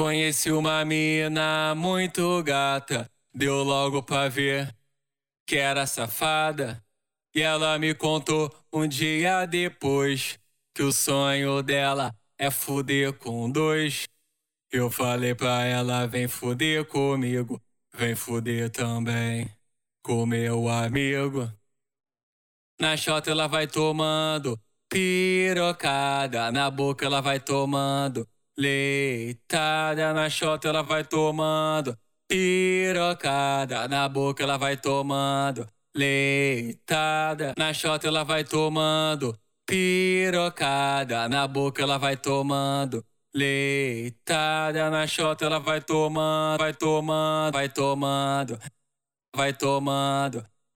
Conheci uma mina muito gata, deu logo pra ver que era safada. E ela me contou um dia depois que o sonho dela é fuder com dois. Eu falei pra ela: vem fuder comigo, vem fuder também com meu amigo. Na chota ela vai tomando pirocada, na boca ela vai tomando leitada, na chota ela vai tomando. Pirocada, na boca ela vai tomando. Leitada, na chota ela vai tomando. Pirocada, na boca ela vai tomando. Leitada, na chota ela vai tomando, vai tomando, vai tomando, vai tomando.